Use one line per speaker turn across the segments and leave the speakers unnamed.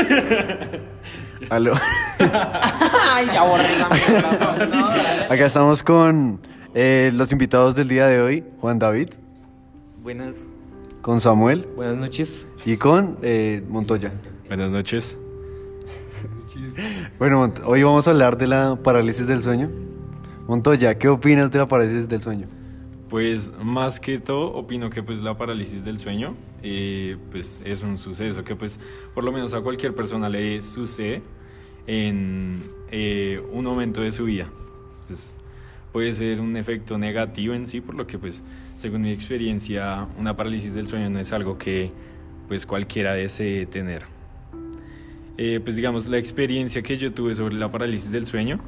Aló.
Ay, ya borré la. No.
Acá estamos con eh, los invitados del día de hoy, Juan David,
Buenas,
con Samuel
buenas noches.
y con eh, Montoya.
Buenas noches.
Bueno, hoy vamos a hablar de la parálisis del sueño. Montoya, ¿qué opinas de la parálisis del sueño?
Pues más que todo opino que pues la parálisis del sueño pues es un suceso que pues por lo menos a cualquier persona le sucede en eh, un momento de su vida. Pues, puede ser un efecto negativo en sí por lo que pues según mi experiencia una parálisis del sueño no es algo que pues cualquiera desee tener. Eh, pues digamos, la experiencia que yo tuve sobre la parálisis del sueño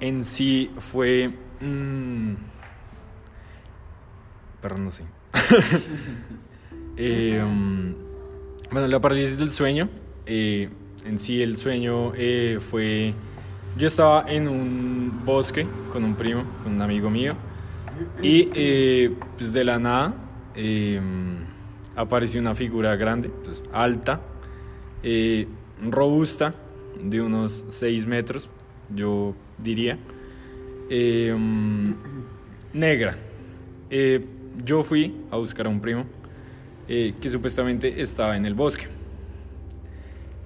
en sí fue... mm, perdón, no sé. Um, bueno, la parálisis del sueño, eh, en sí el sueño eh, fue... Yo estaba en un bosque con un primo, con un amigo mío, y eh, pues de la nada eh, apareció una figura grande, pues, alta, robusta, de unos 6 metros, yo diría, mm, negra. Yo fui a buscar a un primo eh, que supuestamente estaba en el bosque.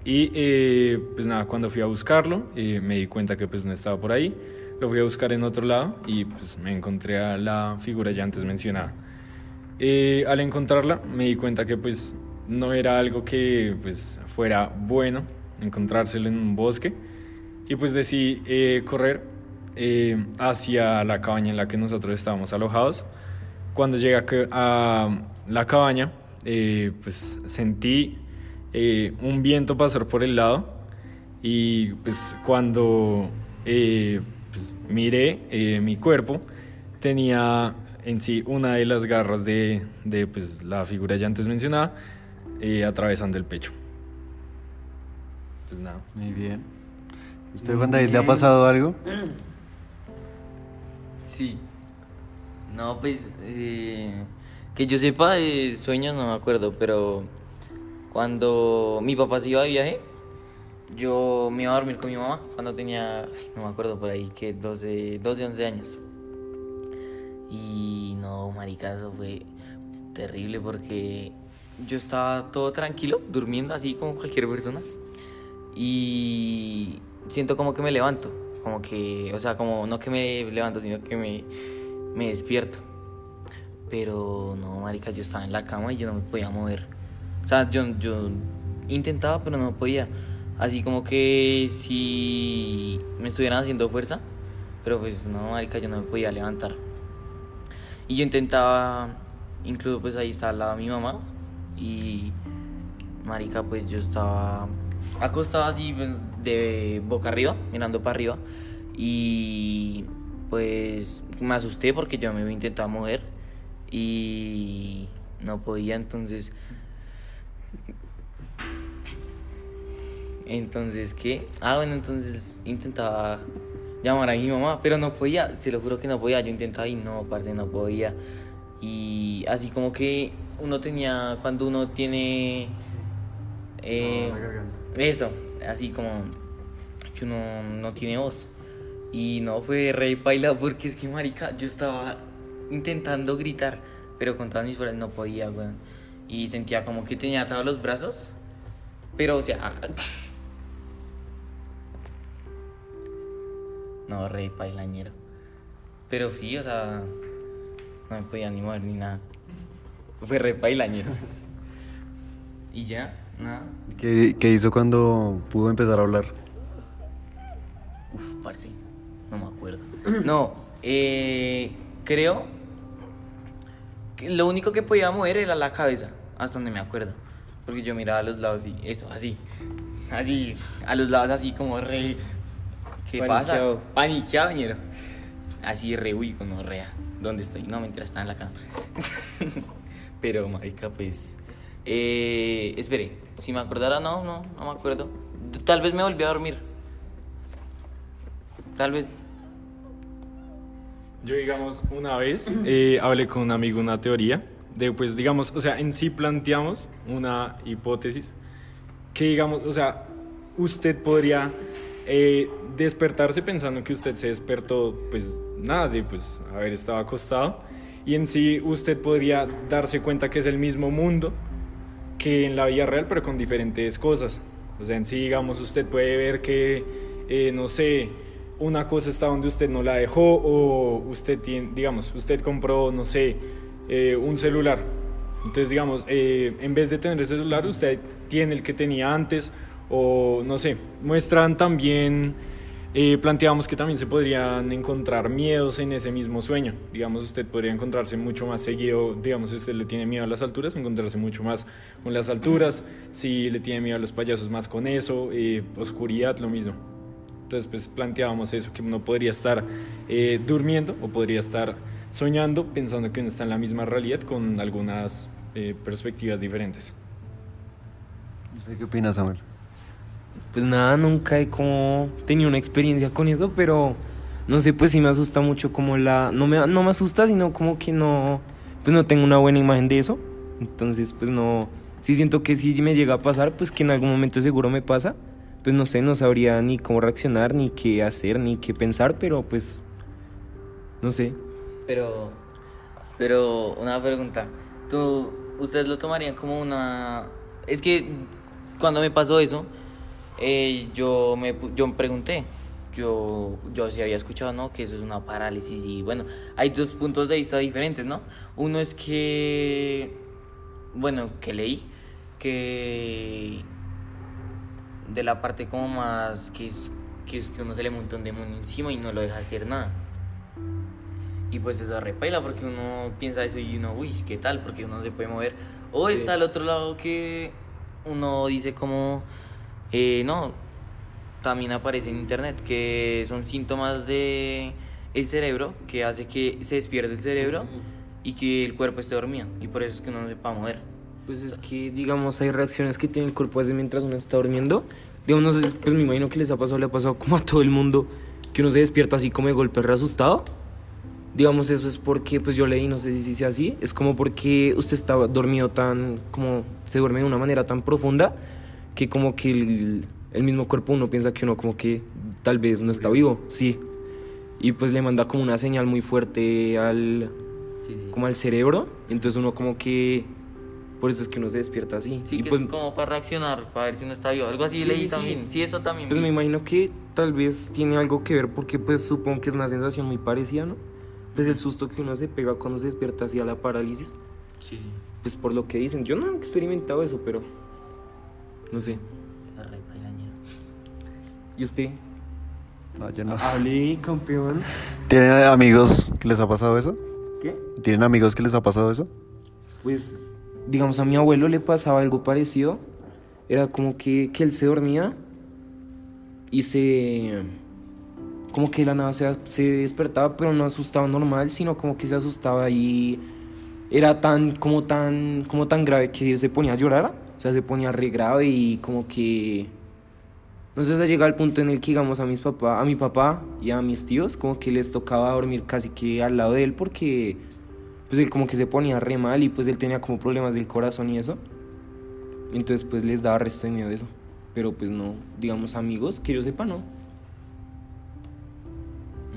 Y eh, pues nada, cuando fui a buscarlo, eh, me di cuenta que pues no estaba por ahí. Lo fui a buscar en otro lado y pues me encontré a la figura ya antes mencionada. Eh, al encontrarla me di cuenta que pues no era algo que pues fuera bueno encontrárselo en un bosque y pues decidí eh, correr eh, hacia la cabaña en la que nosotros estábamos alojados. Cuando llegué a la cabaña eh, pues sentí eh, un viento pasar por el lado y pues cuando eh, pues, miré eh, mi cuerpo tenía en sí una de las garras de, de, pues, la figura ya antes mencionada eh, atravesando el pecho. Pues nada.
Muy bien. ¿Usted, Juan David, le ha pasado algo?
Sí. No, pues, eh, que yo sepa, de sueños no me acuerdo, pero cuando mi papá se iba de viaje, yo me iba a dormir con mi mamá cuando tenía, no me acuerdo por ahí, que 12, 12 11 años. Y no, marica, fue terrible porque yo estaba todo tranquilo, durmiendo así como cualquier persona. Y siento como que me levanto, como que, o sea, como no que me levanto, sino que me, me despierto. Pero no, marica, yo estaba en la cama y yo no me podía mover. O sea, yo, yo intentaba, pero no podía. Así como que si me estuvieran haciendo fuerza, pero pues no, marica, yo no me podía levantar. Y yo intentaba, incluso pues ahí está al lado mi mamá y marica pues yo estaba acostado así pues, de boca arriba, mirando para arriba y pues me asusté porque yo me intentaba mover y no podía entonces entonces qué ah bueno entonces intentaba llamar a mi mamá pero no podía se lo juro que no podía. Yo intentaba y no parce no podía. Y así como que uno tenía cuando uno tiene eh, eso así como que uno no tiene voz. Y no fue rey paila porque es que marica yo estaba intentando gritar pero con todas mis fuerzas no podía weón. Y sentía como que tenía atados los brazos pero o sea no rey pailañero pero sí o sea no me podía ni mover ni nada. Fue re pailañero y ya nada.
¿Qué, qué hizo cuando pudo empezar a hablar?
Uf, parce, no me acuerdo. No, eh, creo lo único que podía mover era la cabeza, hasta donde me acuerdo. Porque yo miraba a los lados y eso, así. Así, a los lados así como re... ¿Qué
Paniqueado.
pasa? Paniqueado, ñero. Así re, uy, no rea. ¿Dónde estoy? No, mentira, está en la cama. Pero, marica, pues... Eh, espere, si me acordara, no, no, no me acuerdo. Tal vez me volví a dormir. Tal vez.
Yo, digamos, una vez eh, hablé con un amigo una teoría de, pues, digamos, o sea, en sí planteamos una hipótesis que, digamos, o sea, usted podría eh, despertarse pensando que usted se despertó, pues nada, de pues haber estado acostado. Y en sí usted podría darse cuenta que es el mismo mundo que en la vida real, pero con diferentes cosas. O sea, en sí, digamos, usted puede ver que, eh, no sé, una cosa está donde usted no la dejó o usted tiene, digamos, usted compró, no sé, eh, un celular. Entonces, digamos, eh, en vez de tener ese celular, usted tiene el que tenía antes o, no sé, muestran también eh, planteamos que también se podrían encontrar miedos en ese mismo sueño. Digamos, usted podría encontrarse mucho más seguido, digamos, si usted le tiene miedo a las alturas, encontrarse mucho más con las alturas. Si le tiene miedo a los payasos, más con eso. Eh, oscuridad, lo mismo. Entonces, pues planteábamos eso, que uno podría estar eh, durmiendo o podría estar soñando pensando que uno está en la misma realidad con algunas eh, perspectivas diferentes.
¿Usted qué opina, Samuel?
Pues nada, nunca he como tenido una experiencia con eso, pero no sé, pues sí me asusta mucho como la... No me, no me asusta, sino como que no... Pues no tengo una buena imagen de eso. Entonces, pues no... Sí siento que si me llega a pasar, pues que en algún momento seguro me pasa. Pues no sé, no sabría ni cómo reaccionar, ni qué hacer, ni qué pensar, pero pues... No sé.
Pero, pero una pregunta. ¿Tú, ¿Ustedes lo tomarían como una...? Es que cuando me pasó eso, eh, yo, me, yo me pregunté. Yo, yo sí había escuchado, ¿no? Que eso es una parálisis y bueno, hay dos puntos de vista diferentes, ¿no? Uno es que, bueno, que leí, que de la parte como más que es que, es que uno se le monta un demonio encima y no lo deja hacer nada. Y pues eso repaila porque uno piensa eso y uno, uy, ¿qué tal? Porque uno no se puede mover. O
Sí.
está el otro lado que uno dice como, eh, no, también aparece en internet que son síntomas de el cerebro que hace que se despierte el cerebro y que el cuerpo esté dormido. Y por eso es que uno no se puede mover.
Pues es que, digamos, hay reacciones que tiene el cuerpo desde mientras uno está durmiendo. Digamos, pues me imagino que les ha pasado, le ha pasado como a todo el mundo, que uno se despierta así como de golpe re asustado. Digamos, eso es porque, pues yo leí, no sé si sea así, es como porque usted estaba dormido tan, como se duerme de una manera tan profunda, que como que el, el mismo cuerpo uno piensa que uno como que tal vez no está vivo, sí. Y pues le manda como una señal muy fuerte al, como al cerebro, entonces uno como que por eso es que uno se despierta así.
Sí,
y
que
pues,
es como para reaccionar, para ver si uno está vivo. Algo así
Sí,
leí
sí, sí.
también. Sí, eso también.
pues
vi.
me imagino que tal vez tiene algo que ver porque pues supongo que es una sensación muy parecida, ¿no? Pues el susto que uno se pega cuando se despierta así a la parálisis,
Sí,
pues por lo que dicen, yo no he experimentado eso, pero no sé.
La.
¿Y usted?
No, yo no.
Hable, campeón.
¿Tienen amigos que les ha pasado eso?
¿Qué?
¿Tienen amigos que les ha pasado eso?
Pues, digamos, a mi abuelo le pasaba algo parecido. Era como que, que él se dormía y se... Como que la nada se, se despertaba, pero no asustaba normal, sino como que se asustaba y era tan, como tan, como tan grave que se ponía a llorar. O sea, se ponía re grave y como que... Entonces ha llegado al punto en el que, digamos, a mis papá, a mi papá y a mis tíos, como que les tocaba dormir casi que al lado de él porque pues él como que se ponía re mal y pues él tenía como problemas del corazón y eso. Entonces pues les daba resto de miedo eso. Pero pues no, digamos amigos, que yo sepa no.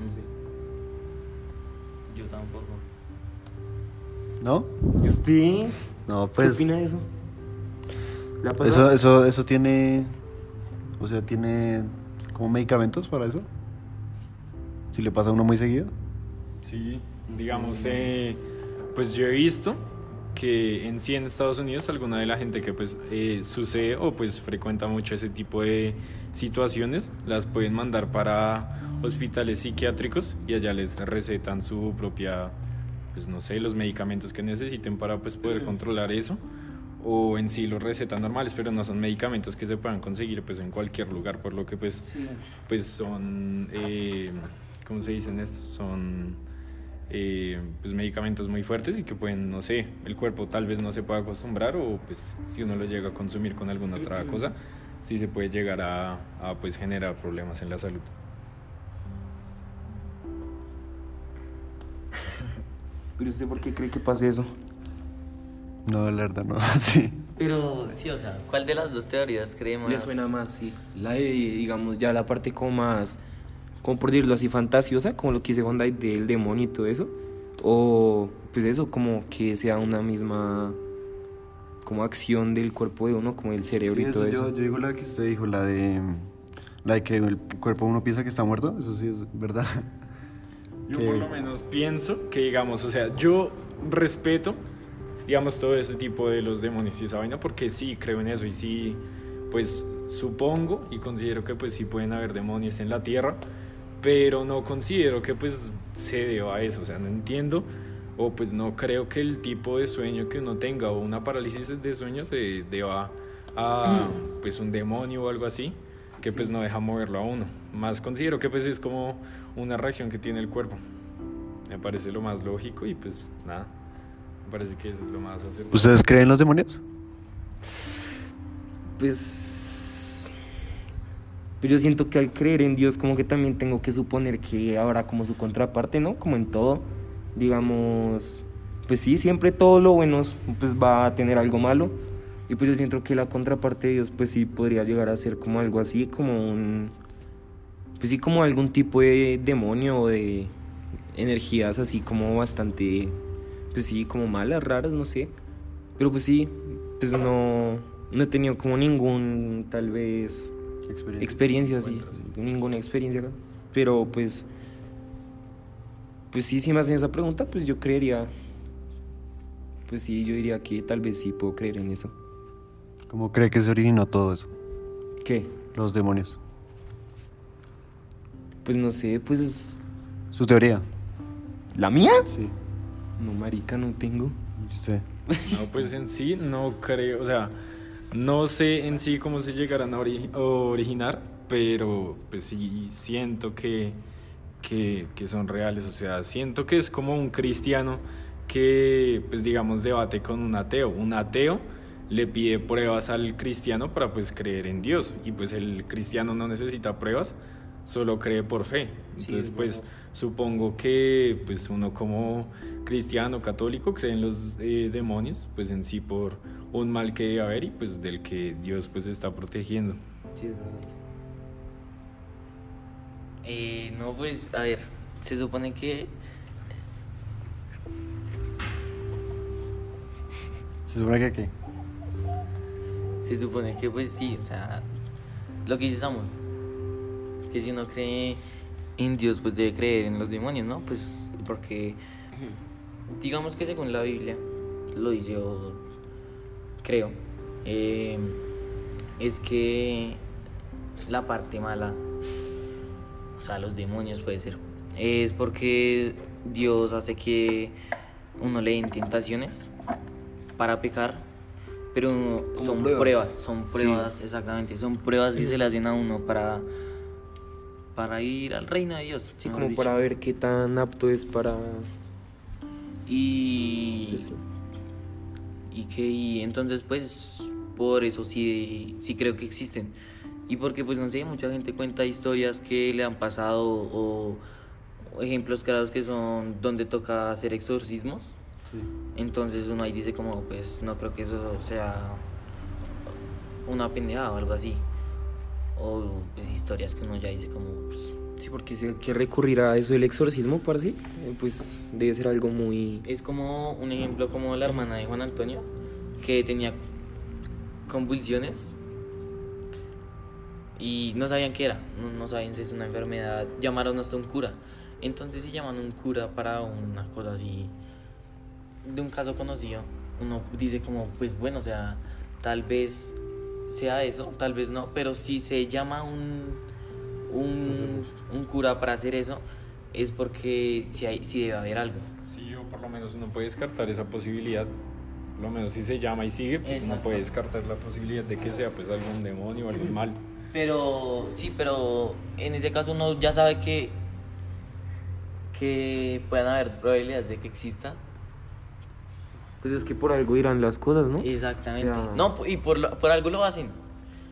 No sé. Yo tampoco.
¿No?
¿Y usted?
No,
¿Qué
pues.
opina de eso? ¿Le ha
Eso,
pasado?
eso, eso tiene. O sea, tiene como medicamentos para eso. Si le pasa a uno muy seguido.
Sí, digamos, eh, pues yo he visto que en sí en Estados Unidos alguna de la gente que pues eh, sucede o pues frecuenta mucho ese tipo de situaciones las pueden mandar para hospitales psiquiátricos y allá les recetan su propia pues no sé los medicamentos que necesiten para pues poder controlar eso. O en sí los recetan normales pero no son medicamentos que se puedan conseguir pues en cualquier lugar por lo que pues pues son, eh, ¿cómo se dicen estos? Son eh, pues medicamentos muy fuertes y que pueden, no sé, el cuerpo tal vez no se pueda acostumbrar o pues si uno lo llega a consumir con alguna otra cosa, sí se puede llegar a, a, pues generar problemas en la salud.
¿Pero usted por qué cree que pase eso?
No, la verdad, no. Sí.
Pero, sí, o sea, ¿cuál de las dos teorías creemos?
Le suena más, sí. La de, digamos, ya la parte como más, como por decirlo así, fantasiosa, como lo que dice Honda del demonio y todo eso. O, pues eso, como que sea una misma, como acción del cuerpo de uno, como el cerebro
Sí,
y todo
eso. Yo, yo digo la que usted dijo, la de. La de que el cuerpo uno piensa que está muerto. Eso sí es verdad.
Yo
que-
por lo menos pienso que, digamos, o sea, yo respeto, digamos, todo ese tipo de los demonios y esa vaina, porque sí creo en eso y sí, pues supongo y considero que pues sí pueden haber demonios en la tierra, pero no considero que pues se deba a eso, o sea, no entiendo o pues no creo que el tipo de sueño que uno tenga o una parálisis de sueño se deba a pues un demonio o algo así que pues no deja moverlo a uno. Más considero que pues es como una reacción que tiene el cuerpo. Me parece lo más lógico y pues nada. Me parece que eso es lo más acertado.
¿Ustedes creen en los demonios?
Pues, pues yo siento que al creer en Dios como que también tengo que suponer que habrá como su contraparte, ¿no? Como en todo, digamos, pues sí, siempre todo lo bueno pues va a tener algo malo. Y pues yo siento que la contraparte de Dios pues sí podría llegar a ser como algo así, como un, pues sí, como algún tipo de demonio o de energías así como bastante, pues sí, como malas, raras, no sé. Pero pues sí, pues no, no he tenido como ningún, tal vez,
Experiencia.
experiencia así, ninguna experiencia. Pero pues, pues sí, si me hacen esa pregunta, pues yo creería, pues sí, yo diría que tal vez sí puedo creer en eso.
¿Cómo cree que se originó todo eso?
¿Qué?
Los demonios.
Pues no sé, pues...
¿Su teoría?
¿La mía?
Sí.
No, marica, no tengo.
Usted.
No, pues en sí no creo, o sea, no sé en sí cómo se llegarán a ori- originar, pero pues sí siento que, que, que son reales, o sea, siento que es como un cristiano que, pues digamos, debate con un ateo. Un ateo le pide pruebas al cristiano para pues creer en Dios y pues el cristiano no necesita pruebas, solo cree por fe. Entonces
es
pues
verdad.
supongo que pues uno como cristiano católico cree en los eh, demonios pues en sí por un mal que debe haber y pues del que Dios pues está protegiendo.
Sí, es verdad.
Eh, no, pues, a ver, se supone que
¿Se supone que qué?
Se supone que pues sí, o sea, lo que dice Samuel, que si uno cree en Dios, pues debe creer en los demonios, ¿no? Pues porque digamos que según la Biblia, lo dice yo creo, eh, es que la parte mala, o sea, los demonios puede ser, es porque Dios hace que uno le den tentaciones para pecar, pero son
pruebas.
pruebas, son
Sí.
pruebas, exactamente, son pruebas que se le hacen a uno para para ir al reino de Dios.
Sí, como
dicho.
para ver qué tan apto es para...
Y. y que y entonces pues por eso sí sí creo que existen. Y porque pues no sé mucha gente cuenta historias que le han pasado o, ejemplos claros que son donde toca hacer exorcismos.
Sí.
entonces uno ahí dice como pues no creo que eso sea una pendejada o algo así. O pues, historias que uno ya dice como pues,
Sí, porque si hay que recurrir a eso del exorcismo, parce, eh, pues debe ser algo muy...
Es como un ejemplo como la hermana de Juan Antonio, que tenía convulsiones y no sabían qué era, no, no sabían si es una enfermedad, llamaron hasta un cura. Entonces si llaman un cura para una cosa así, de un caso conocido, uno dice como, pues bueno, o sea, tal vez sea eso, tal vez no, pero si se llama un, un, un cura para hacer eso, es porque si, hay, si debe haber algo.
Sí, o por lo menos uno puede descartar esa posibilidad. Por lo menos si se llama y sigue, pues uno
Exacto.
puede descartar la posibilidad de que sea pues algún demonio o algún mal.
Pero sí, pero en ese caso uno ya sabe que que puedan haber probabilidades de que exista.
Pues es que por algo irán las cosas, ¿no?
Exactamente.
O sea-
no, y por, por algo lo hacen.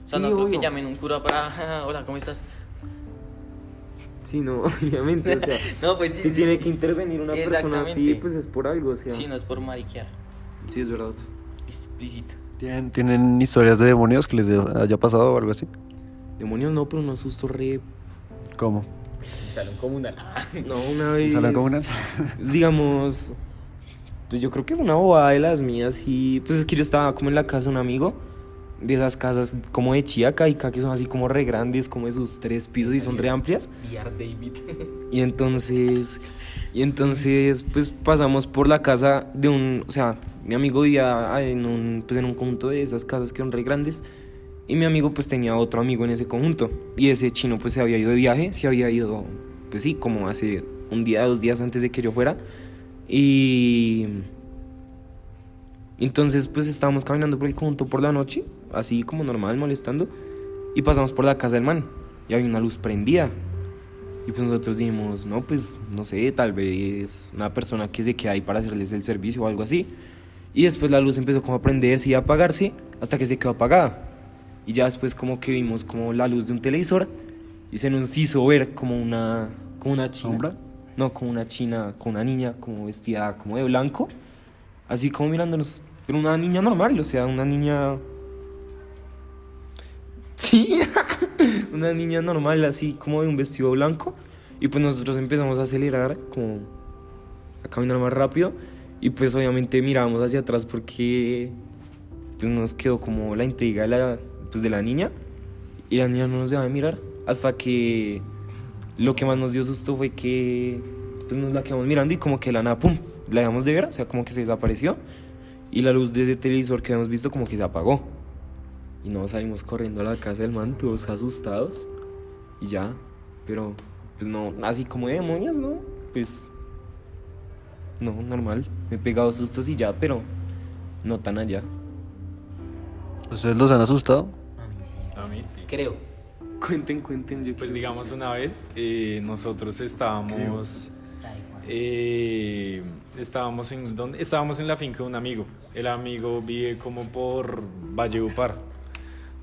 O sea,
Sí,
no creo que
obvio.
llamen un cura para, hola, ¿cómo estás?
Sí, no, obviamente, o sea...
No, pues sí,
si
sí,
tiene
sí.
que intervenir una persona así, pues es por algo, o sea...
Sí, no es por mariquear.
Sí, es verdad.
Explícito.
¿Tienen, ¿Tienen historias de demonios que les haya pasado o algo así?
Demonios no, pero unos sustos re...
¿Cómo?
Salón comunal.
No, una vez...
¿Salón comunal?
Digamos... Pues yo creo que fue una bobada de las mías y... Pues es que yo estaba como en la casa de un amigo. De esas casas como de Chiacaica, que son así como re grandes, como de sus tres pisos y son re amplias.
David.
Y entonces, y entonces, pues pasamos por la casa de un, o sea, mi amigo vivía en un, pues en un conjunto de esas casas que son re grandes. Y mi amigo pues tenía otro amigo en ese conjunto. Y ese chino pues se había ido de viaje, se había ido, pues sí, como hace un día, dos días antes de que yo fuera. Y entonces pues estábamos caminando por el conjunto por la noche, así como normal, molestando. Y pasamos por la casa del man. Y había una luz prendida. Y pues nosotros dijimos, no, pues no sé, tal vez una persona que se queda ahí para hacerles el servicio o algo así. Y después la luz empezó como a prenderse y a apagarse hasta que se quedó apagada. Y ya después como que vimos como la luz de un televisor y se nos hizo ver como una, como una china.
¿Sombra?
No, como una china, como una niña como vestida como de blanco. Así como mirándonos. Pero una niña normal, o sea, una niña... Sí, una niña normal, así como de un vestido blanco. Y pues nosotros empezamos a acelerar, como a caminar más rápido. Y pues obviamente mirábamos hacia atrás porque pues nos quedó como la intriga de la, pues, de la niña. Y la niña no nos dejaba de mirar. Hasta que lo que más nos dio susto fue que pues nos la quedamos mirando y como que la nada, ¡pum! La dejamos de ver, o sea, como que se desapareció. Y la luz de ese televisor que habíamos visto como que se apagó. Y nos salimos corriendo a la casa del man, todos asustados. Y ya, pero pues no, así como de demonios, ¿no? Pues no, normal. Me he pegado sustos y ya, pero no tan allá.
¿Ustedes los han asustado?
A mí sí.
Creo.
Cuenten, cuenten. Yo
Pues digamos
escuchar.
una vez eh, nosotros estábamos eh, estábamos en ¿dónde? estábamos en la finca de un amigo. El amigo vive como por Valledupar.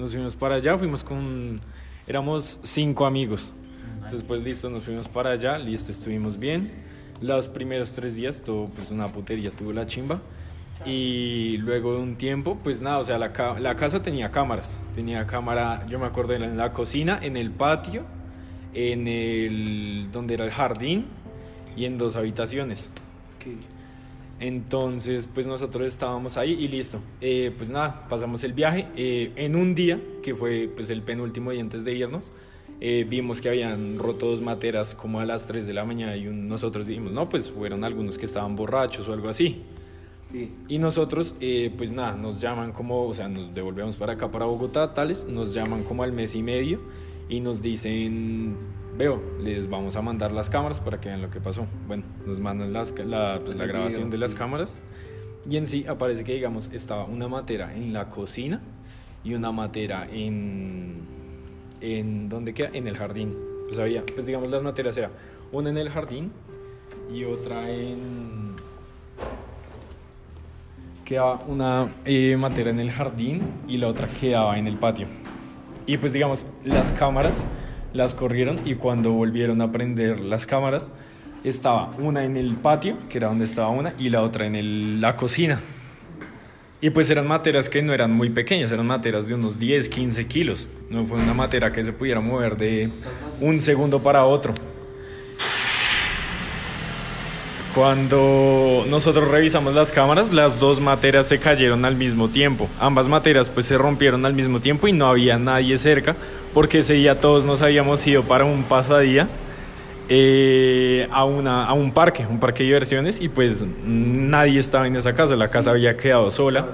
Nos fuimos para allá, fuimos con éramos cinco amigos. Entonces pues listo, nos fuimos para allá, listo, estuvimos bien. Los primeros tres días todo pues una putería, estuvo la chimba. Y luego de un tiempo, pues nada, o sea, la, ca- la casa tenía cámaras. Tenía cámara, yo me acuerdo, en la, cocina, en el patio, en el. donde era el jardín y en dos habitaciones. Entonces, pues nosotros estábamos ahí y listo. Eh, pues nada, pasamos el viaje. Eh, en un día, que fue pues el penúltimo día antes de irnos, eh, vimos que habían roto dos materas como a las 3 de la mañana y un- nosotros dijimos, no, pues fueron algunos que estaban borrachos o algo así.
Sí.
Y nosotros, eh, pues nada, nos llaman como, o sea, nos devolvemos para acá, para Bogotá, tales, nos llaman como al mes y medio y nos dicen, veo, les vamos a mandar las cámaras para que vean lo que pasó. Bueno, nos mandan las, la, pues, la grabación de las cámaras y en sí aparece que, digamos, estaba una matera en la cocina y una matera en, en ¿dónde queda? En el jardín. Pues había, pues digamos, las materas era una en el jardín y otra en quedaba una eh, matera en el jardín y la otra quedaba en el patio. Y pues digamos, las cámaras las corrieron y cuando volvieron a prender las cámaras, estaba una en el patio, que era donde estaba una, y la otra en el- la cocina. Y pues eran materas que no eran muy pequeñas, eran materas de unos 10, 15 kilos. No fue una matera que se pudiera mover de un segundo para otro. Cuando nosotros revisamos las cámaras, las dos materas se cayeron al mismo tiempo. Ambas materas pues se rompieron al mismo tiempo y no había nadie cerca porque ese día todos nos habíamos ido para un pasadía eh, a, una, a un parque, un parque de diversiones y pues nadie estaba en esa casa, la casa había quedado sola.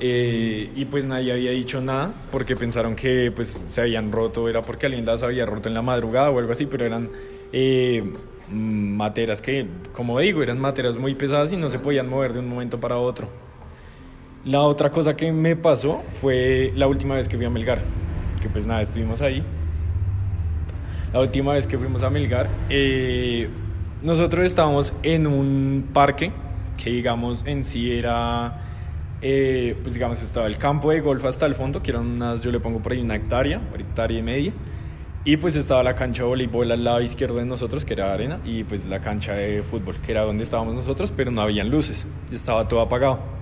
Eh, y pues nadie había dicho nada porque pensaron que pues se habían roto, era porque alguien las había roto en la madrugada o algo así, pero eran eh, materas que, como digo, eran materas muy pesadas y no se podían mover de un momento para otro. La otra cosa que me pasó fue la última vez que fui a Melgar, que pues nada, estuvimos ahí. La última vez que fuimos a Melgar, eh, nosotros estábamos en un parque que digamos en sí era, eh, pues digamos estaba el campo de golf hasta el fondo, que eran unas, yo le pongo por ahí una hectárea, una hectárea y media. Y pues estaba la cancha de voleibol al lado izquierdo de nosotros, que era arena, y pues la cancha de fútbol, que era donde estábamos nosotros, pero no habían luces, estaba todo apagado.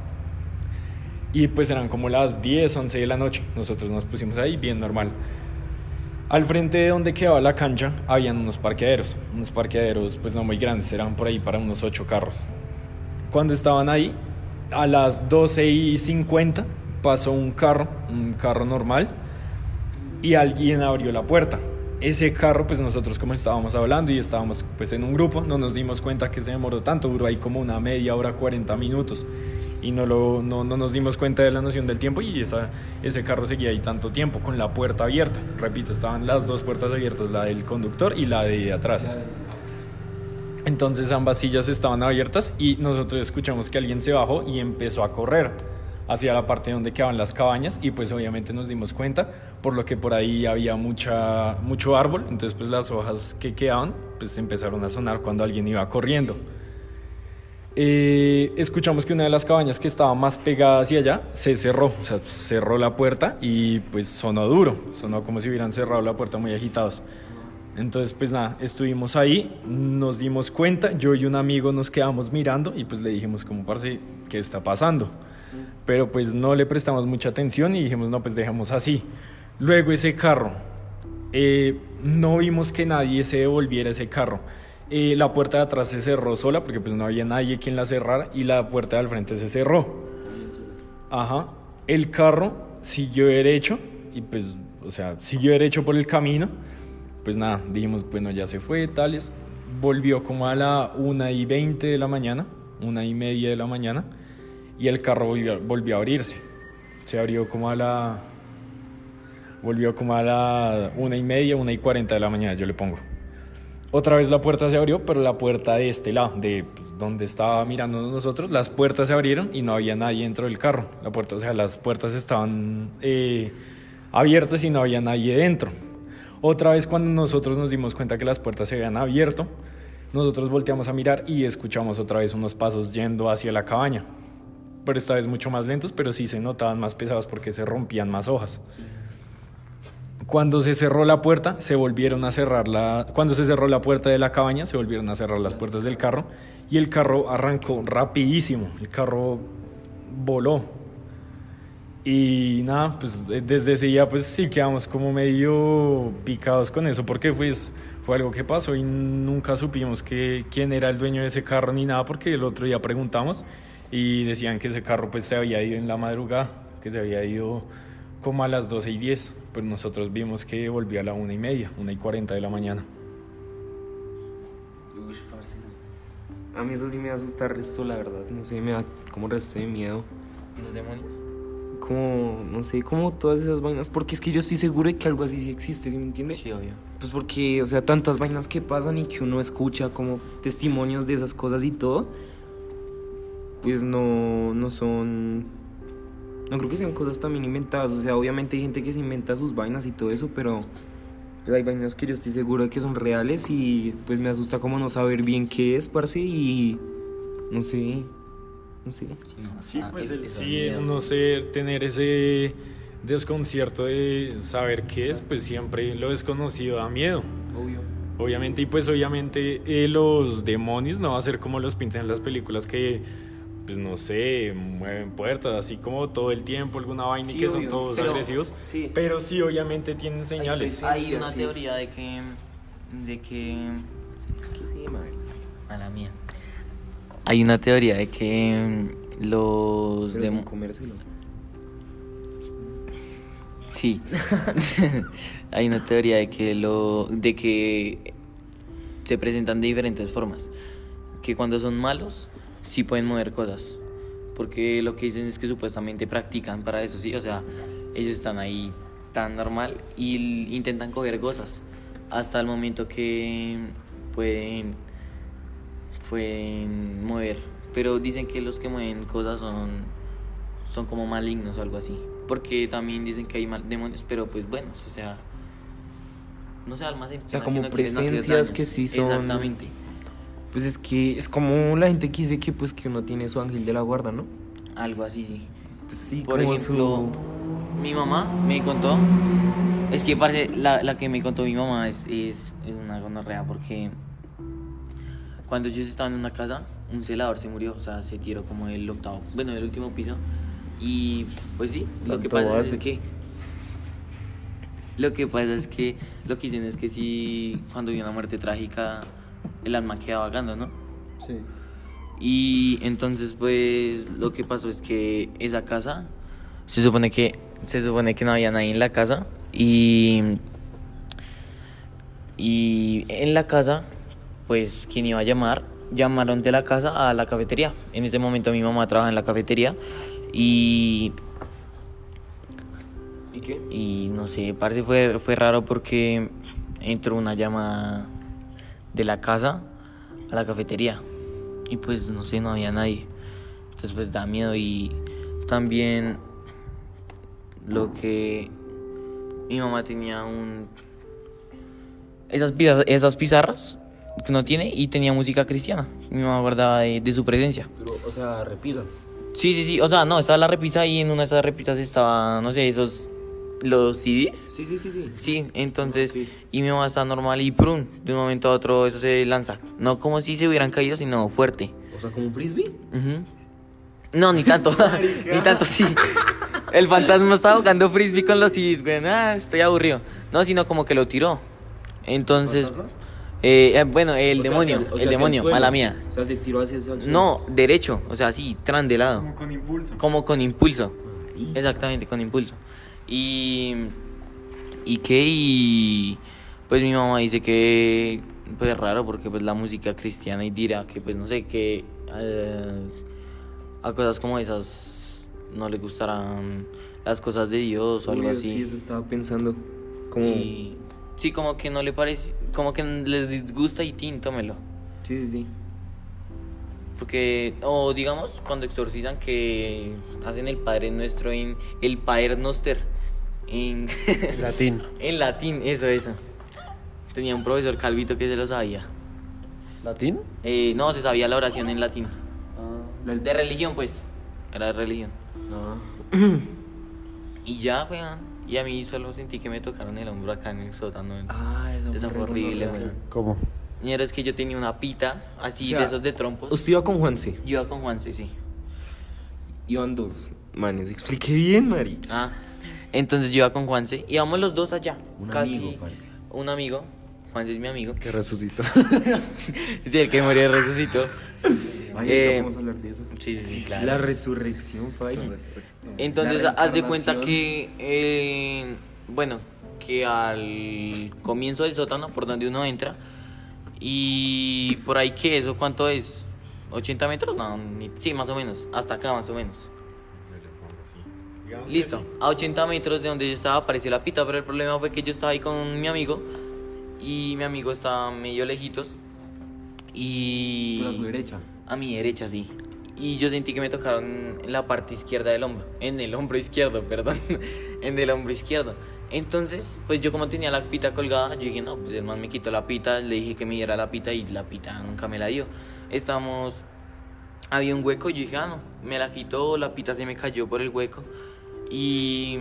Y pues eran como las 10, 11 de la noche. Nosotros nos pusimos ahí bien normal. Al frente de donde quedaba la cancha habían unos parqueaderos, unos parqueaderos pues no muy grandes, eran por ahí para unos 8 carros. Cuando estaban ahí, a las 12 y 50 pasó un carro, un carro normal, y alguien abrió la puerta. Ese carro, pues nosotros como estábamos hablando y estábamos pues en un grupo, no nos dimos cuenta que se demoró tanto, duró ahí como una media hora, 40 minutos. Y no, lo, no, no nos dimos cuenta de la noción del tiempo y esa, ese carro seguía ahí tanto tiempo con la puerta abierta. Repito, estaban las dos puertas abiertas, la del conductor y la de atrás. Entonces ambas sillas estaban abiertas y nosotros escuchamos que alguien se bajó y empezó a correr hacia la parte donde quedaban las cabañas y pues obviamente nos dimos cuenta por lo que por ahí había mucha, mucho árbol, entonces pues las hojas que quedaban pues empezaron a sonar cuando alguien iba corriendo. Eh, escuchamos que una de las cabañas que estaba más pegada hacia allá se cerró, o sea, cerró la puerta y pues sonó duro, sonó como si hubieran cerrado la puerta muy agitados. Entonces, pues nada, estuvimos ahí, nos dimos cuenta, yo y un amigo nos quedamos mirando y pues le dijimos como, parce, ¿qué está pasando? Pero pues no le prestamos mucha atención y dijimos, no, pues dejamos así. Luego ese carro, eh, no vimos que nadie se devolviera ese carro. Eh, la puerta de atrás se cerró sola porque pues no había nadie quien la cerrara y la puerta del frente se cerró. Ajá. El carro siguió derecho y pues, o sea, siguió derecho por el camino pues nada, dijimos, bueno, ya se fue, tales. Volvió como a la una y 20 de la mañana, una y media de la mañana, y el carro volvió, volvió a abrirse. Se abrió como a la. Volvió como a la una y media, una y 40 de la mañana, yo le pongo. Otra vez la puerta se abrió, pero la puerta de este lado, de pues, donde estaba mirando nosotros, las puertas se abrieron y no había nadie dentro del carro. La puerta, o sea, las puertas estaban eh, abiertas y no había nadie dentro. Otra vez cuando nosotros nos dimos cuenta que las puertas se habían abierto, nosotros volteamos a mirar y escuchamos otra vez unos pasos yendo hacia la cabaña. Pero esta vez mucho más lentos, pero sí se notaban más pesados porque se rompían más hojas. Cuando se cerró la puerta, se volvieron a cerrar la... Cuando se cerró la puerta de la cabaña, se volvieron a cerrar las puertas del carro y el carro arrancó rapidísimo. El carro voló. Y nada, pues eh, desde ese día pues sí quedamos como medio picados con eso porque pues, fue algo que pasó y nunca supimos que, quién era el dueño de ese carro ni nada porque el otro día preguntamos y decían que ese carro pues se había ido en la madrugada, que se había ido como a las 12 y 10, pero nosotros vimos que volvía a la una y media, una y 40 de la mañana.
A mí eso sí me asusta resto, la verdad. No sé, me da como resto de miedo.
Los demonios.
Como, no sé, como todas esas vainas. Porque es que yo estoy seguro de que algo así sí existe, ¿sí me entiendes?
Sí, obvio.
Pues porque, o sea, tantas vainas que pasan y que uno escucha como testimonios de esas cosas y todo, pues no, no son... No creo que sean cosas también inventadas. O sea, obviamente hay gente que se inventa sus vainas y todo eso, pero pues hay vainas que yo estoy seguro de que son reales y pues me asusta como no saber bien qué es, parce, y no sé, no sé.
Sí, pues
es-
el- sí, no sé, tener ese desconcierto de saber qué es, pues siempre lo desconocido da miedo.
Obvio.
Obviamente, y pues obviamente eh, los demonios no va a ser como los pintan en las películas que, pues no sé, mueven puertas, así como todo el tiempo, alguna vaina y que son todos
Pero-
agresivos.
sí.
Pero sí, obviamente tienen señales.
Hay una
sí.
teoría de que. de que.
Sí, madre.
a la mía. Hay una teoría de que los
Pero sin
demo-
comérselo.
Sí. Hay una teoría de que lo de que se presentan de diferentes formas. Que cuando son malos sí pueden mover cosas. Porque lo que dicen es que supuestamente practican para eso, sí, o sea, ellos están ahí tan normal y intentan coger cosas hasta el momento que pueden pueden mover, pero dicen que los que mueven cosas son son como malignos o algo así. Porque también dicen que hay mal demonios, pero pues bueno, o sea. No sé, almas
O sea, como presencias que sí son-
Exactamente.
Pues es que es como la gente que dice que pues que uno tiene su ángel de la guarda, ¿no?
Algo así, sí.
Pues sí,
Por
como
ejemplo, mi mamá me contó. Es que parece, la, la que me contó mi mamá es, es, es una gonorrea porque cuando ellos estaban en una casa, un celador se murió, o sea, se tiró como del octavo, bueno, del último piso Y pues sí, lo que pasa
base.
es que. Lo que pasa es que lo que dicen es que si cuando hay una muerte trágica, el alma queda vagando, ¿no?
Sí.
Y entonces pues lo que pasó es que esa casa se supone que se supone que no había nadie en la casa y y en la casa pues quien iba a llamar llamaron de la casa a la cafetería. En ese momento mi mamá trabaja en la cafetería y
¿Y qué?
y no sé, parece fue fue raro porque entró una llamada de la casa a la cafetería y pues no sé, no había nadie. Entonces pues da miedo y también lo que mi mamá tenía un esas pizarras, esas pizarras que no tiene y tenía música cristiana. Mi mamá guardaba de, de su presencia.
Pero, o sea, repisas.
Sí, sí, sí, o sea, no, estaba la repisa y en una de esas repisas estaba, no sé, esos los CDs.
Sí, sí, sí, sí.
Sí, entonces,
Sí.
y mi mamá está normal y prun, de un momento a otro eso se lanza. No como si se hubieran caído, sino fuerte.
O sea, como un frisbee.
Ujú. No, ni tanto, ni tanto, sí. El fantasma estaba jugando frisbee con los CDs, güey. Ah, estoy aburrido. No, sino como que lo tiró. Entonces, eh, eh, bueno, el
O sea,
demonio,
hacia- o sea,
el demonio, mala mía.
O sea, se tiró hacia el suelo.
No, derecho, o sea, sí, tran de lado.
Como con impulso.
Como con impulso. Exactamente, con impulso. Y. ¿Y qué? Y. Pues mi mamá dice que. Pues es raro porque pues la música cristiana y dirá que pues no sé, que. eh, a cosas como esas no le gustarán las cosas de Dios o algo así.
Sí, eso estaba pensando. Como...
Y- sí, como que no le parece. Como que les disgusta y tin, tómelo.
Sí, sí, sí.
Porque, o digamos, cuando exorcizan que hacen el Padre Nuestro en el Padre Noster. En,
Latín.
en latín, eso, eso. Tenía un profesor Calvito que se lo sabía.
¿Latín?
Eh, no, se sabía la oración en latín.
Ah.
De religión, pues. Era de religión.
No.
Y ya, weón. Y a mí solo sentí que me tocaron el hombro acá en el sótano.
Ah, eso
Esa fue horrible, weón.
¿Cómo?
Señora, es que yo tenía una pita así
O sea,
de esos de trompos.
Usted iba con Juanse.
Yo iba con Juanse, sí.
Iban dos manes. Expliqué bien, Mari.
Ah, entonces yo iba con Juanse. Íbamos los dos allá.
Un
casi.
amigo, parce.
Un amigo. Juanse es mi amigo.
Que resucitó.
Sí, el que murió resucitó.
Ay,
Eh,
vamos a hablar de eso.
Sí, sí, sí, claro.
La resurrección, Fay.
Entonces, haz de cuenta que, eh, bueno, que al comienzo del sótano, por donde uno entra, y por ahí, ¿qué? ¿Eso cuánto es? ¿80 metros? No, ni- sí, más o menos. Hasta acá, más o menos. Listo. A 80 metros de donde yo estaba apareció la pita, pero el problema fue que yo estaba ahí con mi amigo y mi amigo estaba medio lejitos y...
La su derecha.
A mi derecha, sí. Y yo sentí que me tocaron en la parte izquierda del hombro. En el hombro izquierdo, perdón. en el hombro izquierdo. Entonces, pues yo como tenía la pita colgada, yo dije, no, pues el man me quitó la pita, le dije que me diera la pita y la pita nunca me la dio. Estábamos, había un hueco yo dije, ah, no, me la quitó, la pita se me cayó por el hueco. Y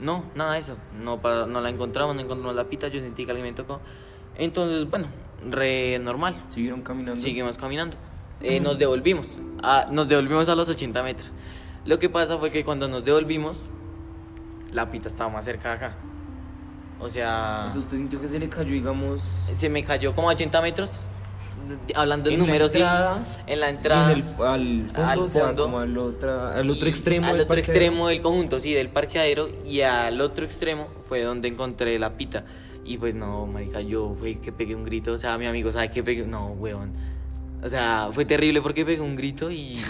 no, nada de eso. No, no la encontramos, no encontramos la pita, yo sentí que alguien me tocó. Entonces, bueno, re normal.
Siguieron caminando.
Seguimos caminando. Eh, nos devolvimos. A, nos devolvimos a los 80 metros. Lo que pasa fue que cuando nos devolvimos, la pita estaba más cerca de acá. O sea,
O sea, usted sintió que se le cayó, digamos.
se me cayó como a 80 metros. Hablando en números, sí. En la entrada.
en el, al fondo,
al
o sea,
fondo.
como al, otra, al otro extremo.
Al
del
otro
parqueadero.
extremo del conjunto, sí, del parqueadero. Y al otro extremo fue donde encontré la pita. Y pues no, marica, yo fue que pegué un grito. O sea, mi amigo sabe que pegué. No, weón. O sea, fue terrible porque pegué un grito y.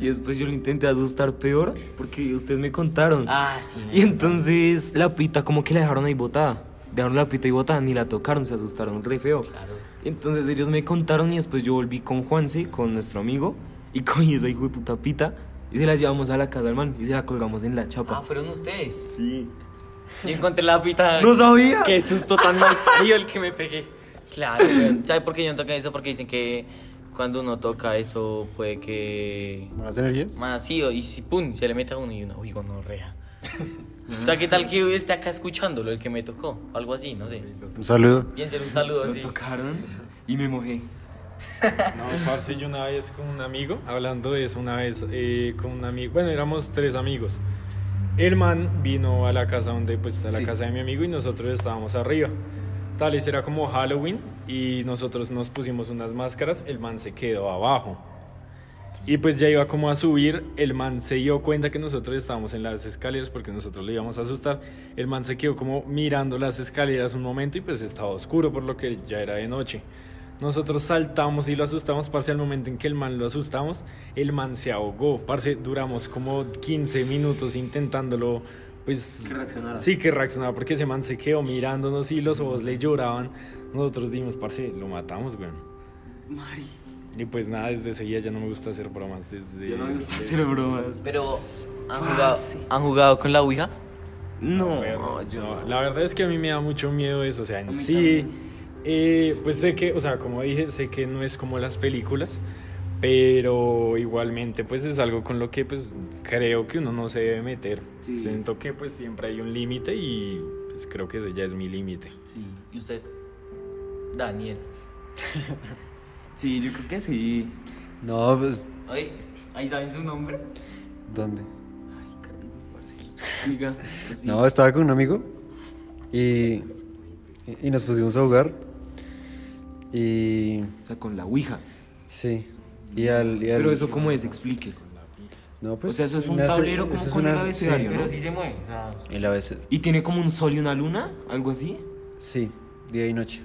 Y después yo lo intenté asustar peor porque ustedes me contaron.
Ah, sí.
Y entonces la pita como que la dejaron ahí botada. Dejaron la pita ahí botada, ni la tocaron, se asustaron re feo.
Claro.
Entonces ellos me contaron y después yo volví con Juanse, con nuestro amigo, y cogí esa hijo de puta pita y se la llevamos a la casa del man y se la colgamos en la
Ah,
chapa.
fueron ustedes.
Sí.
Yo encontré la pita.
¡No sabía!
Qué susto tan mal parido el que me pegué. Claro, weón. ¿Sabe por qué yo no toqué eso? Porque dicen que cuando uno toca eso puede que.
¿Malas energías?
Más sí, y si pum, se le mete a uno y uno, uy, gonorrea. O sea, ¿qué tal que esté acá escuchándolo, el que me tocó? Algo así, no sé.
Un saludo.
Piénselo un saludo
Lo
así.
tocaron y me mojé.
No, parce, yo una vez con un amigo, hablando de eso, una vez eh, con un amigo, bueno, éramos tres amigos. El man vino a la casa donde, pues, a la
Sí.
casa de mi amigo y nosotros estábamos arriba. Tal vez era como Halloween y nosotros nos pusimos unas máscaras, el man se quedó abajo. Y pues ya iba como a subir, el man se dio cuenta que nosotros estábamos en las escaleras porque nosotros le íbamos a asustar. El man se quedó como mirando las escaleras un momento y pues estaba oscuro por lo que ya era de noche. Nosotros saltamos y lo asustamos, parce, al momento en que el man lo asustamos, el man se ahogó, parce, duramos como 15 minutos intentándolo, pues...
Que reaccionara.
Sí, que reaccionaba, porque ese man se quedó mirándonos y los ojos le lloraban. Nosotros dijimos, parce, lo matamos, weón.
Mari.
Y pues nada, desde ese día ya no me gusta hacer bromas, desde...
Yo no me gusta
desde-
hacer bromas.
Pero, ¿han
Fácil.
jugado, ¿han jugado con la Ouija?
No,
Pero,
yo
no, La verdad es que a mí me da mucho miedo eso, o sea, en sí, eh, pues sé que, o sea, como dije, sé que no es como las películas, pero igualmente pues es algo con lo que pues creo que uno no se debe meter.
Sí.
Siento que pues siempre hay un límite y pues creo que ese ya es mi límite.
Sí. ¿Y usted? Daniel.
Sí, yo creo que sí.
No, pues,
Oye, ahí saben su nombre.
¿dónde?
Ay, carísimo, parce. Siga. pues sí.
No, estaba con un amigo y, y nos pusimos a jugar. Y
O sea, con la Ouija.
sí. Y al, y al-
Pero eso, ¿cómo es? Explique.
No, pues,
o sea, eso es un
una-
tablero como con
una-
el abecedario,
sí.
¿no?
sí se mueve. O sea,
El ABC.
¿Y tiene como un sol y una luna? ¿Algo así?
Sí, día y noche.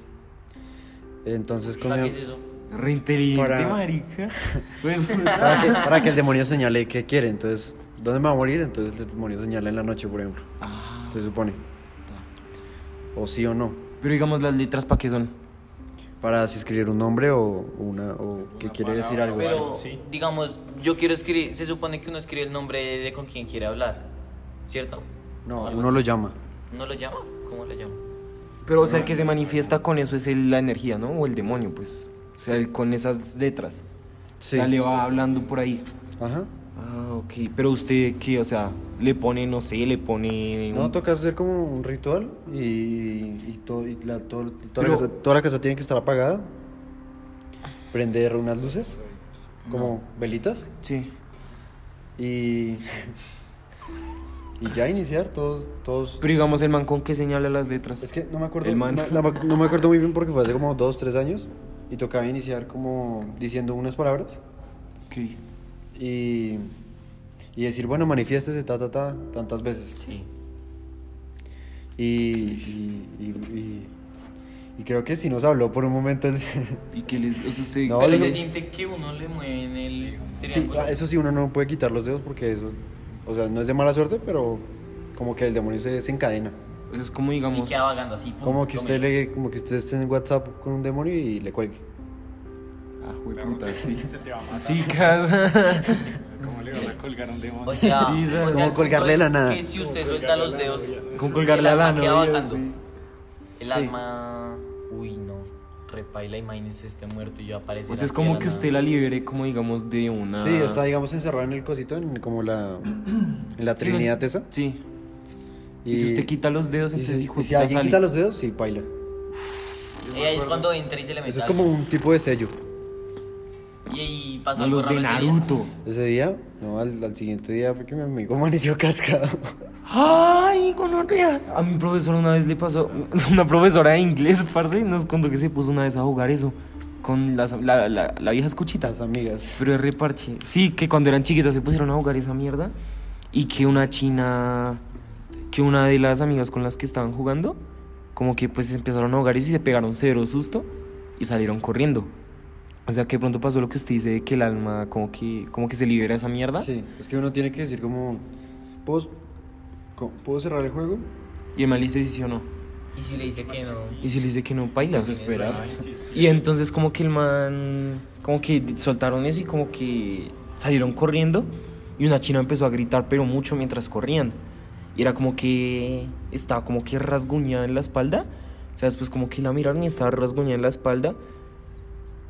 Entonces con
¿para
mi-
qué es eso?
Re inteligente,
Para-
marica. Puta.
para, que, para que el demonio señale qué quiere. Entonces, ¿dónde me va a morir? Entonces el demonio señala en la noche, por ejemplo.
Ah,
Se supone. O sí o no.
pero digamos las letras, ¿para qué son?
Para si escribir un nombre o una o que
Una
quiere decir algo.
Pero,
sí.
digamos, yo quiero escribir, se supone que uno escribe el nombre de con quien quiere hablar, ¿cierto?
No, uno
así.
lo llama.
¿No lo llama? ¿Cómo lo llama?
Pero, o sea, el que se manifiesta con eso es el- la energía, ¿no? O el demonio, pues. Sea, el- con esas letras.
Sí.
O sea, le va hablando por ahí.
Ajá.
Ah, ok. Pero usted, ¿qué? O sea, le pone, no sé, le pone...
No, toca hacer como un ritual y, y, todo, y la, todo- toda,
Pero-
la casa, toda la casa tiene que estar apagada. Prender unas luces, como velitas.
Sí.
Y, y ya iniciar todos. todos
Pero digamos, el man con qué señala las letras.
es que no me acuerdo.
El man.
No, no no me acuerdo muy bien porque fue hace como dos, tres años. Y tocaba iniciar como diciendo unas palabras.
Ok.
Y, y decir, bueno, manifiéstese, ta, ta, ta, tantas veces.
Sí.
Y, y, y, creo que sí nos habló por un momento. el-
¿Y qué les...? O sea, usted...
No,
Pero
digo-
se siente que uno le mueve en el triángulo.
ah, eso sí, uno no puede quitar los dedos porque eso, o sea, no es de mala suerte, pero como que el demonio se desencadena.
O sea, es como,
y
digamos...
queda vagando así. pum,
Como que usted
mete.
le, como que usted esté en WhatsApp con un demonio y le cuelgue.
Ah, güey, puta, sí.
Este te va a matar.
Sí, casa.
¿Cómo le vas a colgar a un demonio?
O sea,
Sí,
o sea,
Como colgarle la nada.
Que si usted suelta los dedos,
Con colgarle a
el
la
vagando.
sí.
El
Sí.
alma. Uy, no. Repaila, imagínese este muerto y yo aparece.
Sea, es como que usted la libere, como digamos, de una...
Sí, está, digamos, encerrado en el cosito, en como la, en la
Sí,
trinidad esa.
Sí. Y, si usted quita los dedos,
y
entonces
si,
hijo de
y si alguien
sale.
quita los dedos, sí, baila.
Y ahí es cuando entra y se le mete.
Eso es como un tipo de sello.
Y ahí pasó
No,
algo
los de
raro ese día.
Naruto.
Ese día, no, al, al siguiente día fue que mi amigo amaneció cascado.
Ay, gonorrea. A mi profesor una vez le pasó, una profesora de inglés, parce, nos contó que se puso una vez a jugar eso con las- la, la, la vieja escuchita.
Las amigas.
Pero es reparche. Sí, que cuando eran chiquitas se pusieron a jugar esa mierda y que una china, que una de las amigas con las que estaban jugando, como que pues empezaron a jugar eso y se pegaron cero susto y salieron corriendo. O sea que de pronto pasó lo que usted dice, de que el alma como que, como que se libera esa mierda.
Sí, es que uno tiene que decir como, ¿puedo, ¿puedo cerrar el juego?
Y el mal dice sí, sí o no.
Y si le dice que no.
Y si le dice que no, baila.
Sí, esperar.
Y entonces como que el man, como que soltaron eso y como que salieron corriendo y una china empezó a gritar pero mucho mientras corrían. Y era como que estaba como que rasguñada en la espalda. O sea, después como que la miraron y estaba rasguñada en la espalda.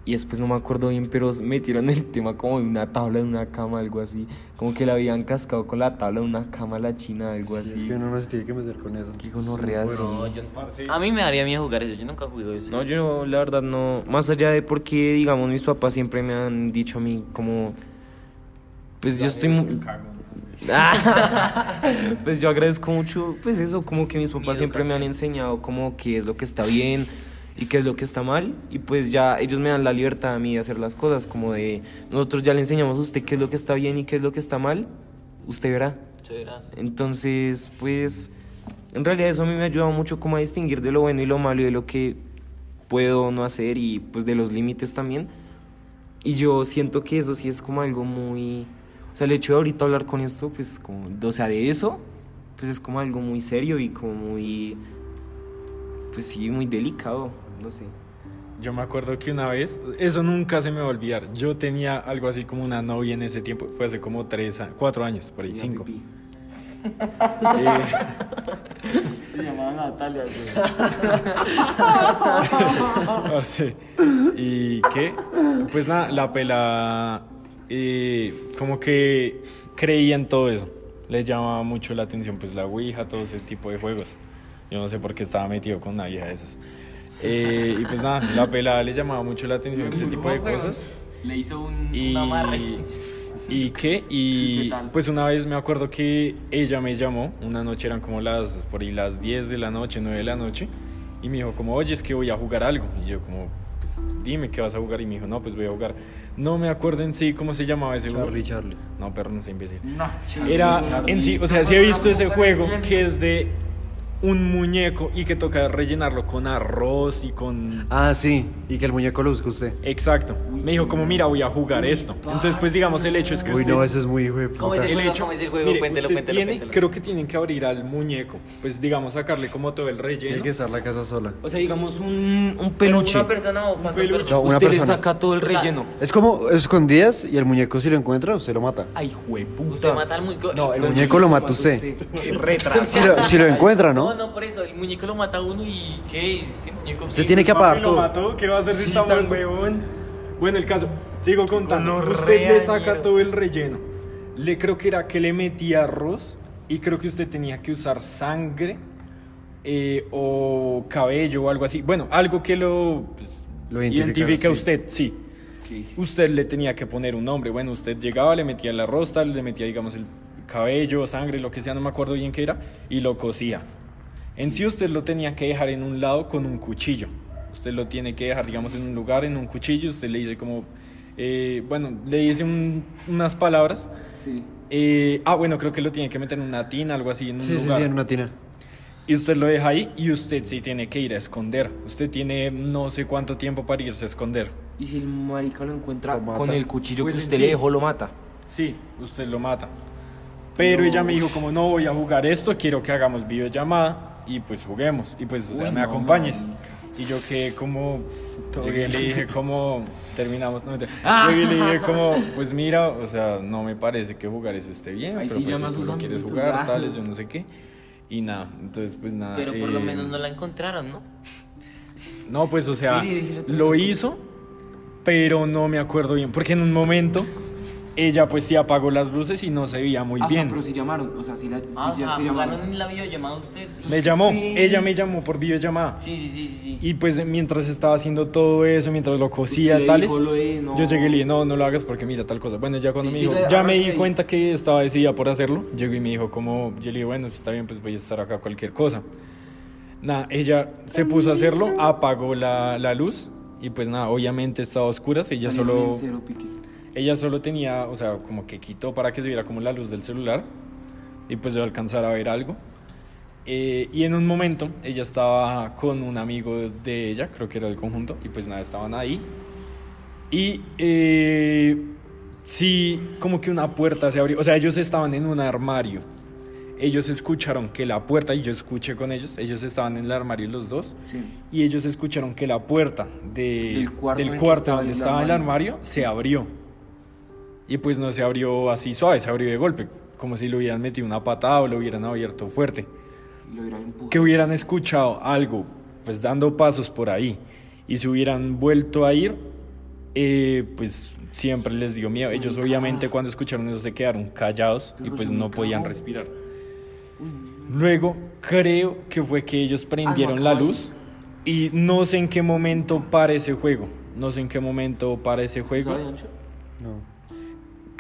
Y después no me acuerdo bien, pero metieron el tema como de una tabla de una cama, algo así. Como que la habían cascado con la tabla de una cama a la china, algo
Sí,
así.
es que uno no se tiene que meter con eso.
Qué gonorrea, sí.
No, yo-
Parce.
a mí me daría miedo jugar eso. Yo nunca jugué eso.
No, yo la verdad no. Más allá de porque, digamos, mis papás siempre me han dicho a mí como. Pues yo estoy muy. pues yo agradezco mucho, pues eso, como que mis papás
Mi
siempre me han enseñado como qué es lo que está bien y qué es lo que está mal. Y pues ya ellos me dan la libertad a mí de hacer las cosas, como de nosotros ya le enseñamos a usted qué es lo que está bien y qué es lo que está mal, usted verá. Entonces, pues, en realidad eso a mí me ha ayudado mucho como a distinguir de lo bueno y lo malo y de lo que puedo no hacer y pues de los límites también. Y yo siento que eso sí es como algo muy... O sea, el hecho de ahorita hablar con esto, pues como... O sea, de eso, pues es como algo muy serio y como muy... Pues sí, muy delicado, no sé.
Yo me acuerdo que una vez, eso nunca se me va a olvidar. Yo tenía algo así como una novia en ese tiempo, fue hace como tres, cuatro años, por ahí, cinco.
pipí.
Eh,
Se llamaba Natalia.
¿Y qué? Pues nada, la pela eh, como que creía en todo eso. Le llamaba mucho la atención pues la Ouija, todo ese tipo de juegos. Yo no sé por qué estaba metido con una vieja de esas. Eh, y pues nada, la pela le llamaba mucho la atención ese tipo de cosas.
Le hizo un,
Y,
un amarre.
¿Y qué? Y
¿Qué
pues una vez me acuerdo que ella me llamó, una noche eran como las, por ahí las 10 de la noche, 9 de la noche, y me dijo como, oye, es que voy a jugar algo. Y yo como, pues dime qué vas a jugar. Y me dijo, no, pues voy a jugar. No me acuerdo en sí cómo se llamaba ese juego.
Charlie, Charlie.
No, perro, no sé, imbécil.
No,
Era en sí, o sea, sí he visto ese juego que es de un muñeco y que toca rellenarlo con arroz y con...
Ah, sí. Y que el muñeco lo busca usted.
Exacto. Me dijo como, mira, voy a jugar esto. Entonces, pues digamos, el hecho es que
Uy,
usted...
no, ese es muy hijo de
¿Cómo es el juego? ¿Cómo es el juego?
mire,
Cuéntelo,
usted
cuéntelo,
tiene-
cuéntelo.
Creo que tienen que abrir al muñeco. Pues digamos, sacarle como todo el relleno.
Tiene que estar la casa sola.
O sea, digamos un, un
¿Pero
peluche.
¿Una persona o cuántas
peluche.
No, una
Usted le saca todo el
O sea,
relleno.
Es como escondidas y el muñeco si lo encuentra, usted lo mata.
Ay, jueputa.
Usted mata al muñeco.
No, el muñeco lo mata usted.
Qué retraso.
Si lo, si lo encuentra,
No,
¿no?
no, por eso. El muñeco lo mata a uno y ¿qué? ¿Qué muñeco?
Usted
qué?
tiene que apagar
Papi, lo
todo.
mató, ¿Qué va a hacer si
Sí,
está
tan
muerto? Bueno, el caso, sigo contando.
gonorrea,
Usted le saca
ñero.
todo el relleno. Le creo que era que le metía arroz y creo que usted tenía que usar sangre eh, o cabello o algo así. Bueno, algo que lo, pues,
Lo identificara,
identifique a
sí.
usted, sí. Usted le tenía que poner un nombre. Bueno, usted llegaba, le metía el arroz, tal, le metía, digamos, el cabello, sangre, lo que sea, no me acuerdo bien qué era, y lo cocía. En sí usted lo tenía que dejar en un lado con un cuchillo. Usted lo tiene que dejar, digamos, en un lugar, en un cuchillo. Usted le dice como, eh, bueno, le dice un- unas palabras.
Sí.
Eh, ah, bueno, creo que lo tiene que meter en una tina, algo así, en un
Sí, sí,
lugar.
sí, en una tina.
Y usted lo deja ahí y usted sí tiene que ir a esconder. Usted tiene no sé cuánto tiempo para irse a esconder.
Y si el marica lo encuentra
Lo
con el cuchillo
Pues
que usted
sí.
le dejó, lo mata.
Sí, usted lo mata. Pero ella me dijo como no voy a jugar esto, quiero que hagamos videollamada y pues juguemos y pues o sea,
Uy,
me
no,
acompañes.
marica.
Y yo que como llegué y le dije como terminamos, no.
Ah.
Llegué y le dije como pues mira, o sea, no me parece que jugar eso esté bien,
Ahí
pero
sí
pues, si tú lo quieres jugar,
ah.
tales, yo no sé qué. Y nada, entonces pues nada.
Pero por lo
eh,
menos no la encontraron, ¿no?
No, pues o sea, lo hizo, pero no me acuerdo bien, porque en un momento ella pues sí apagó las luces y no se veía muy
Ah, o sea,
bien.
pero si llamaron, o sea, si la si
Ah, o
ya
sea,
se llamaron.
en la videollamada usted.
Me llamó,
Sí.
ella me llamó por videollamada.
Sí, sí, sí, sí. sí.
Y pues mientras estaba haciendo todo eso, mientras lo cosía, tales,
dijo de, no.
yo llegué y le dije, no, no lo hagas porque mira tal cosa. Bueno, ya cuando
Sí,
me
sí,
dijo,
le-
ya me di cuenta que estaba decidida por hacerlo, llegó y me dijo como, yo le dije, bueno, pues, está bien, pues voy a estar acá cualquier cosa. Nada, ella se puso a hacerlo, apagó la, la luz y pues nada, obviamente estaba a oscuras, ella solo...
cero pique.
Ella solo tenía, o sea, como que quitó para que se viera como la luz del celular y pues yo alcanzara a ver algo. Eh, y en un momento ella estaba con un amigo de ella, creo que era del conjunto, y pues nada, estaban ahí. Y eh, sí, como que una puerta se abrió, o sea, ellos estaban en un armario. Ellos escucharon que la puerta, y yo escuché con ellos, ellos estaban en el armario los dos,
Sí.
y ellos escucharon que la puerta de-
Del cuarto
del
el
donde
el
estaba el
armario.
armario se abrió. Y pues no se abrió así suave, se abrió de golpe, como si le hubieran metido una patada o lo hubieran abierto fuerte.
Lo hubieran.
Que hubieran escuchado algo, pues dando pasos por ahí, y se hubieran vuelto a ir, eh, pues siempre les dio miedo. Ellos obviamente cuando escucharon eso se quedaron callados y pues no podían respirar. Luego creo que fue que ellos prendieron la luz y no sé en qué momento para ese juego. No sé en qué momento para ese juego.
No.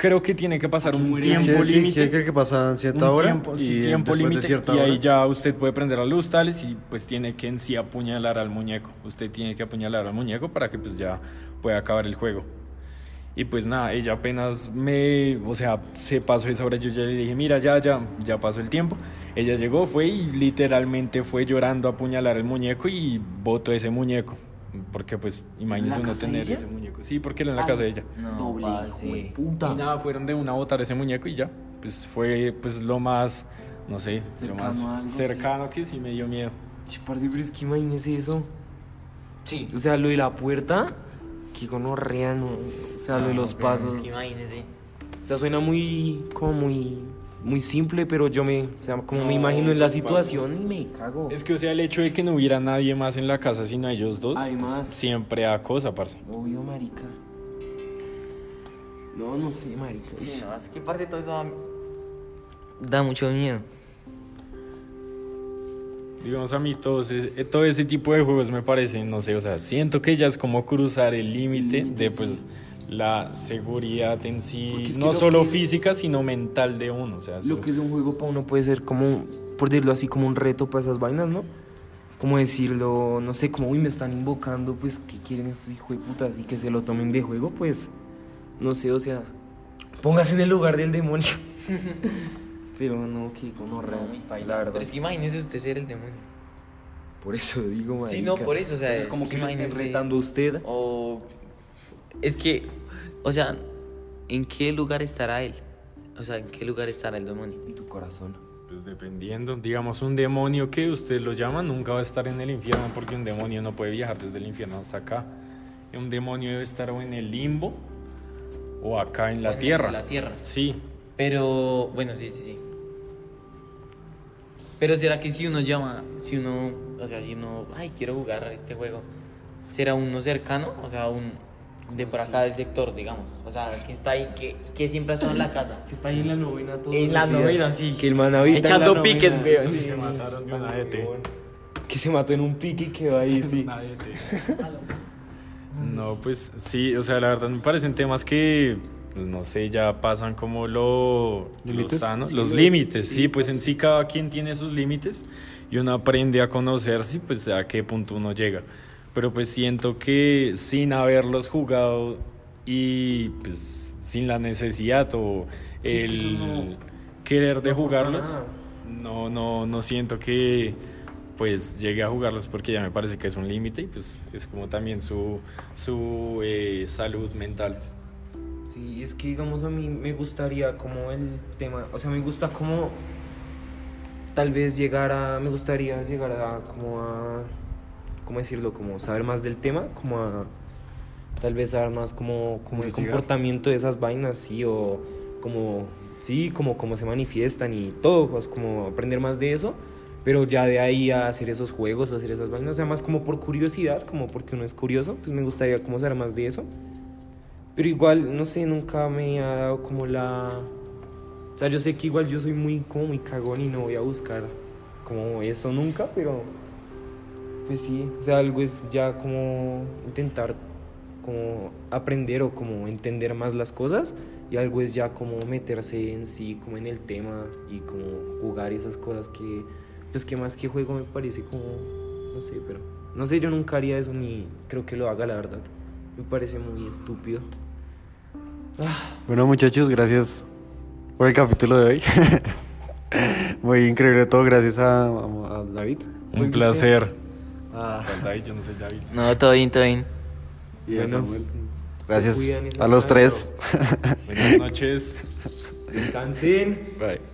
Creo que tiene que pasar un
¿Qué-
tiempo
sí,
límite.
¿qué- que pasa cierta
un
hora?
tiempo, sí,
y
tiempo
después de
límite y ahí
hora-
ya usted puede prender la luz tales y pues tiene que en sí apuñalar al muñeco. Usted tiene que apuñalar al muñeco para que pues ya pueda acabar el juego. Y pues nada, ella apenas me, o sea, se pasó esa hora, yo ya le dije, mira, ya, ya, ya pasó el tiempo. Ella llegó, fue y literalmente fue llorando a apuñalar el muñeco y botó ese muñeco. Porque pues imagínese uno tener ese muñeco. Sí, porque era en la casa de ella.
No, parce.
Y nada, fueron de una a botar ese muñeco y ya. Pues fue pues lo más, no sé, lo
algo,
más
sí.
cercano que sí me dio miedo.
Che, parce, pero es que imagínese eso.
Sí.
O sea, lo de la puerta, que gonorrea, no. O sea, lo de los pasos.
Imagínese.
O sea, suena muy, como muy, muy simple, pero yo me, o sea, como me imagino en la situación y me cago.
Es que, o sea, el hecho de que no hubiera nadie más en la casa sino ellos dos,
Además-
siempre da cosa, parce.
Obvio, marica. No, no sé, marica.
Sí, no, es que parce todo eso da, mucho miedo.
Digamos, a mí todo ese, eh, todo ese tipo de juegos me parecen, no sé, o sea, siento que ya es como cruzar el límite de, pues, la seguridad en sí,
Porque es que
no
lo
solo
es-
física, sino mental de uno, o sea,
Lo que es un juego para uno puede ser como, por decirlo así, como un reto para esas vainas, ¿no? Como decirlo, no sé, como, uy, me están invocando, pues, ¿qué quieren estos hijos de putas? Y que se lo tomen de juego, pues, no sé, o sea, póngase en el lugar del demonio. Pero no, que no,
No,
la verdad.
Pero es que imagínese usted ser el demonio.
Por eso digo, marica.
Sí, no, por eso, o sea,
es
es
como
que
me estén
imagínese-
retando a usted.
O. Es que. O sea, ¿en qué lugar estará él? O sea, ¿en qué lugar estará el demonio?
En tu corazón.
Pues dependiendo, digamos un demonio que usted lo llama nunca va a estar en el infierno porque un demonio no puede viajar desde el infierno hasta acá. Un demonio debe estar o en el limbo o acá en la
O en
tierra.
la tierra.
Sí,
Pero. Bueno, sí, sí, sí. Pero será que si uno llama. Si uno. O sea, si uno. Ay, quiero jugar a este juego. ¿Será uno cercano? O sea, un. De por acá del sector, digamos. O sea, que está ahí, que, que siempre ha estado en la casa.
Que está ahí en la novena todo.
En la novena, sí.
Que el man habita en
Echando
la
piques, weón.
sí.
se mataron de una DT.
Que se mató en un pique y quedó ahí, sí.
Una. No, pues sí, o sea, la verdad me parecen temas que, pues, no sé, ya pasan como lo,
¿Límites?
sano.
Sí,
los
los-
límites,
sí,
sí, pues en sí cada quien tiene sus límites y uno aprende a conocerse, pues a qué punto uno llega. Pero pues siento que sin haberlos jugado y pues sin la necesidad o
Sí, es que
el
no-
querer de
no
jugarlos, no, no, no siento que pues llegue a jugarlos porque ya me parece que es un límite y pues es como también su, su eh, salud mental.
Sí, es que digamos a mí me gustaría como el tema, o sea, me gusta como tal vez llegar a, me gustaría llegar a como a, ¿cómo decirlo? Como saber más del tema, como a tal vez saber más como, como el comportamiento de esas vainas, sí, o como, sí, como cómo se manifiestan y todo, pues como aprender más de eso. Pero ya de ahí a hacer esos juegos o hacer esas vainas, o sea, más como por curiosidad, como porque uno es curioso, pues me gustaría como saber más de eso. Pero igual, no sé, nunca me ha dado como la... O sea, yo sé que igual yo soy muy, como muy cagón y no voy a buscar como eso nunca, pero... Pues sí, o sea, algo es ya como intentar como aprender o como entender más las cosas y algo es ya como meterse en sí, como en el tema y como jugar esas cosas que, pues que más que juego me parece como, no sé, pero... No sé, yo nunca haría eso ni creo que lo haga, la verdad. Me parece muy estúpido.
Bueno, muchachos, gracias por el capítulo de hoy. Muy increíble todo, gracias a, a David.
Un placer.
A-
¿Cuál David? Yo no soy David.
No, todo bien, todo bien.
y a
Bueno,
Samuel.
se
Gracias a los tres.
Buenas noches.
Descansen.
Bye.